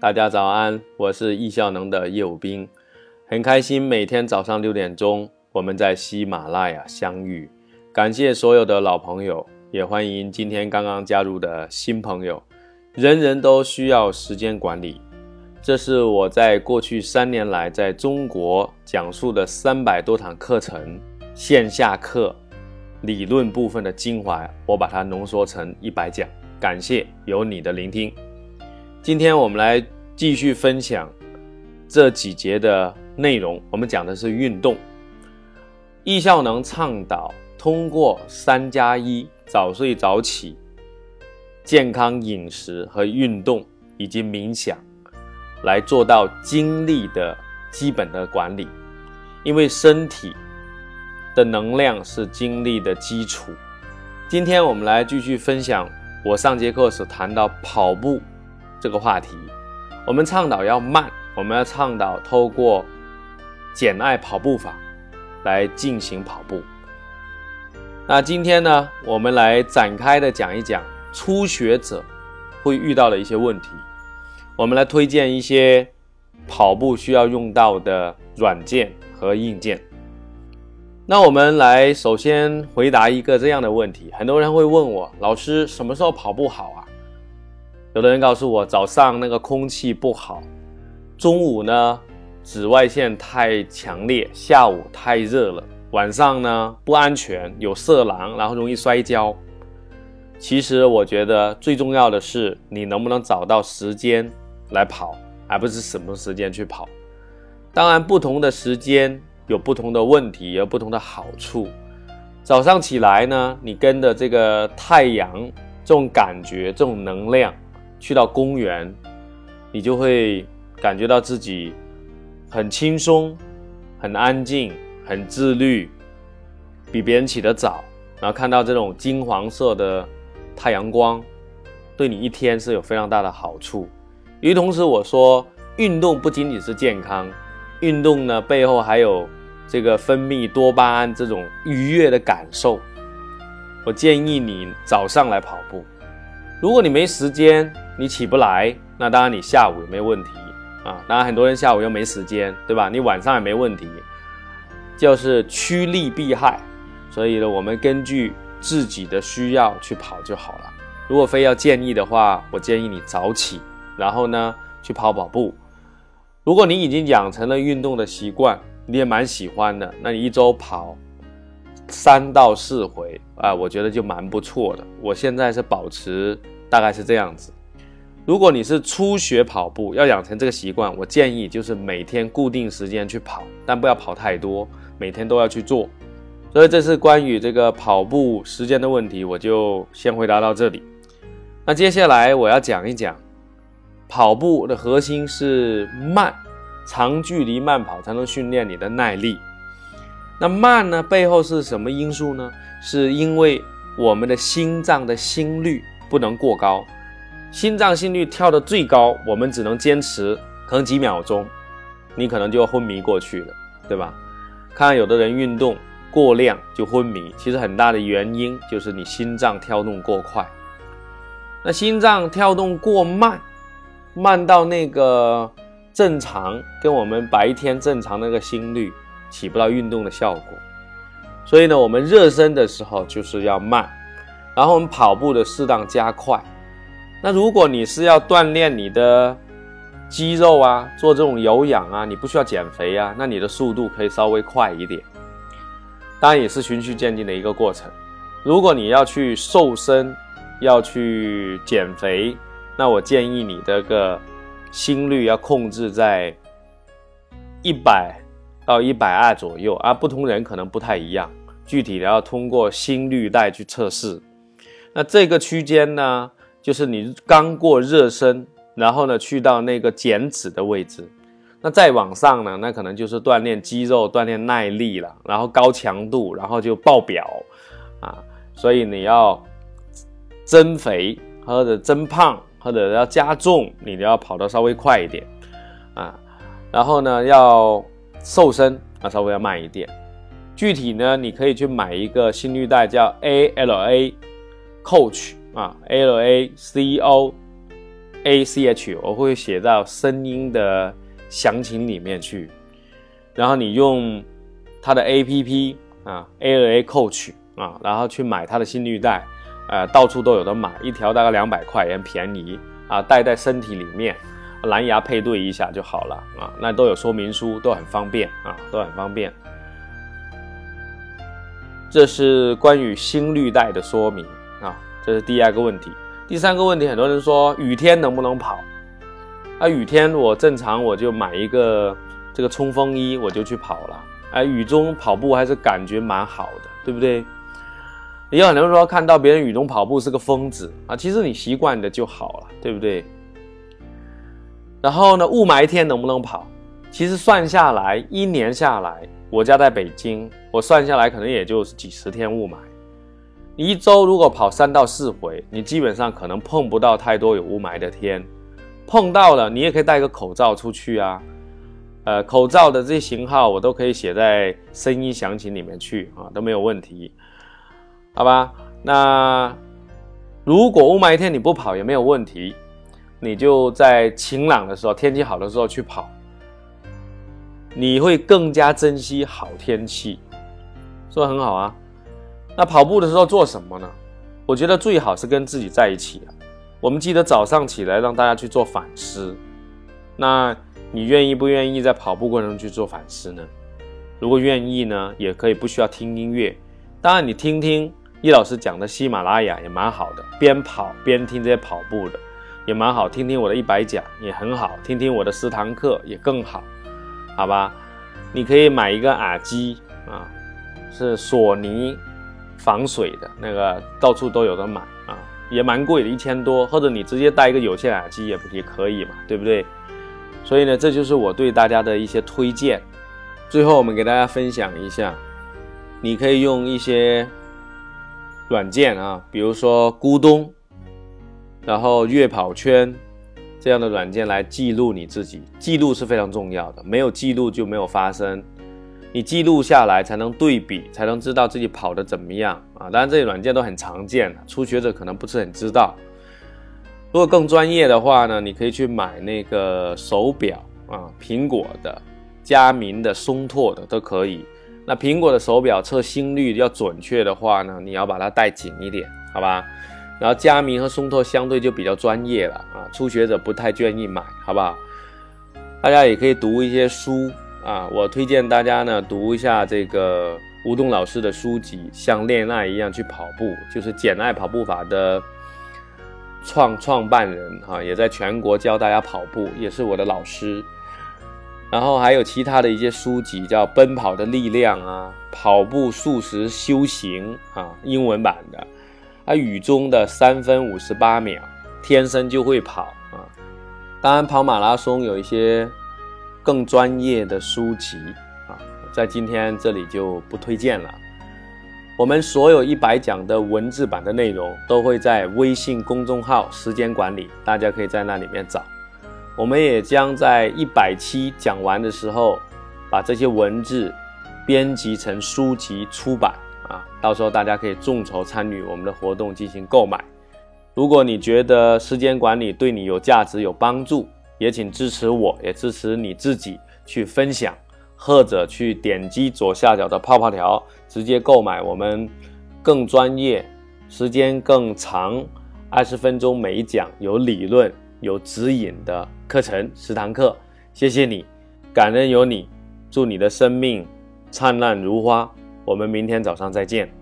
大家早安，我是易效能的叶武兵，很开心每天早上六点钟我们在喜马拉雅相遇。感谢所有的老朋友，也欢迎今天刚刚加入的新朋友。人人都需要时间管理，这是我在过去三年来在中国讲述的三百多堂课程线下课理论部分的精华，我把它浓缩成一百讲。感谢有你的聆听。今天我们来继续分享这几节的内容。我们讲的是运动。易效能倡导通过三加一早睡早起、健康饮食和运动以及冥想，来做到精力的基本的管理。因为身体的能量是精力的基础。今天我们来继续分享我上节课所谈到跑步。这个话题，我们倡导要慢，我们要倡导透过简爱跑步法来进行跑步。那今天呢，我们来展开的讲一讲初学者会遇到的一些问题。我们来推荐一些跑步需要用到的软件和硬件。那我们来首先回答一个这样的问题：很多人会问我，老师什么时候跑步好啊？有的人告诉我，早上那个空气不好，中午呢紫外线太强烈，下午太热了，晚上呢不安全，有色狼，然后容易摔跤。其实我觉得最重要的是你能不能找到时间来跑，而不是什么时间去跑。当然，不同的时间有不同的问题，有不同的好处。早上起来呢，你跟着这个太阳这种感觉，这种能量。去到公园，你就会感觉到自己很轻松、很安静、很自律，比别人起得早，然后看到这种金黄色的太阳光，对你一天是有非常大的好处。与同时，我说运动不仅仅是健康，运动呢背后还有这个分泌多巴胺这种愉悦的感受。我建议你早上来跑步，如果你没时间。你起不来，那当然你下午也没问题啊。当然很多人下午又没时间，对吧？你晚上也没问题，就是趋利避害。所以呢，我们根据自己的需要去跑就好了。如果非要建议的话，我建议你早起，然后呢去跑跑步。如果你已经养成了运动的习惯，你也蛮喜欢的，那你一周跑三到四回啊，我觉得就蛮不错的。我现在是保持大概是这样子。如果你是初学跑步，要养成这个习惯，我建议就是每天固定时间去跑，但不要跑太多，每天都要去做。所以这是关于这个跑步时间的问题，我就先回答到这里。那接下来我要讲一讲，跑步的核心是慢，长距离慢跑才能训练你的耐力。那慢呢，背后是什么因素呢？是因为我们的心脏的心率不能过高。心脏心率跳得最高，我们只能坚持可能几秒钟，你可能就要昏迷过去了，对吧？看有的人运动过量就昏迷，其实很大的原因就是你心脏跳动过快。那心脏跳动过慢，慢到那个正常，跟我们白天正常那个心率起不到运动的效果。所以呢，我们热身的时候就是要慢，然后我们跑步的适当加快。那如果你是要锻炼你的肌肉啊，做这种有氧啊，你不需要减肥啊，那你的速度可以稍微快一点。当然也是循序渐进的一个过程。如果你要去瘦身，要去减肥，那我建议你这个心率要控制在一百到一百二左右啊。不同人可能不太一样，具体的要通过心率带去测试。那这个区间呢？就是你刚过热身，然后呢去到那个减脂的位置，那再往上呢，那可能就是锻炼肌肉、锻炼耐力了，然后高强度，然后就爆表啊！所以你要增肥或者增胖或者要加重，你都要跑得稍微快一点啊。然后呢要瘦身，那稍微要慢一点。具体呢，你可以去买一个心率带，叫 ALA Coach。啊，L A C O A C H，我会写到声音的详情里面去。然后你用它的 A P P 啊 L A Coach 啊，然后去买它的心率带，呃，到处都有的买，一条大概两百块，也很便宜啊，戴在身体里面，蓝牙配对一下就好了啊，那都有说明书，都很方便啊，都很方便。这是关于心率带的说明，这是第二个问题。第三个问题，很多人说雨天能不能跑？啊，雨天我正常我就买一个这个冲锋衣，我就去跑了。哎，雨中跑步还是感觉蛮好的，对不对？也有很多人说看到别人雨中跑步是个疯子啊，其实你习惯的就好了，对不对？然后呢，雾霾天能不能跑？其实算下来，一年下来，我家在北京，我算下来可能也就几十天雾霾。你一周如果跑三到四回，你基本上可能碰不到太多有雾霾的天。碰到了，你也可以戴个口罩出去啊。呃，口罩的这些型号我都可以写在声音详情里面去啊，都没有问题，好吧？那如果雾霾天你不跑也没有问题，你就在晴朗的时候，天气好的时候去跑。你会更加珍惜好天气，说很好啊。那跑步的时候做什么呢？我觉得最好是跟自己在一起啊。我们记得早上起来让大家去做反思。那你愿意不愿意在跑步过程中去做反思呢？如果愿意呢，也可以不需要听音乐。当然，你听听易老师讲的喜马拉雅也蛮好的，边跑边听这些跑步的也蛮好。听听我的一百讲也很好，听听我的十堂课也更好。好吧，你可以买一个耳机啊，是索尼防水的那个，到处都有的买啊，也蛮贵的，一千多。或者你直接带一个有线耳机也也可以嘛，对不对？所以呢，这就是我对大家的一些推荐。最后，我们给大家分享一下，你可以用一些软件啊，比如说咕咚，然后悦跑圈。这样的软件来记录你自己，记录是非常重要的，没有记录就没有发生，你记录下来才能对比，才能知道自己跑的怎么样啊！当然这些软件都很常见初学者可能不是很知道。如果更专业的话呢，你可以去买那个手表啊，苹果的、佳明的、松拓的都可以。那苹果的手表测心率要准确的话呢，你要把它戴紧一点，好吧？然后佳明和松拓相对就比较专业了啊，初学者不太愿意买，好不好？大家也可以读一些书啊，我推荐大家呢读一下这个吴东老师的书籍，像恋爱一样去跑步，就是简爱跑步法的创创办人哈，也在全国教大家跑步，也是我的老师。然后还有其他的一些书籍，叫《奔跑的力量》啊，《跑步素食修行》啊，英文版的。啊雨中的三分五十八秒，天生就会跑啊！当然，跑马拉松有一些更专业的书籍啊，在今天这里就不推荐了。我们所有一百讲的文字版的内容都会在微信公众号“时间管理”，大家可以在那里面找。我们也将在一百期讲完的时候，把这些文字编辑成书籍出版。啊，到时候大家可以众筹参与我们的活动进行购买。如果你觉得时间管理对你有价值、有帮助，也请支持我，也支持你自己去分享，或者去点击左下角的泡泡条，直接购买我们更专业、时间更长、二十分钟每讲、有理论、有指引的课程十堂课。谢谢你，感恩有你，祝你的生命灿烂如花。我们明天早上再见。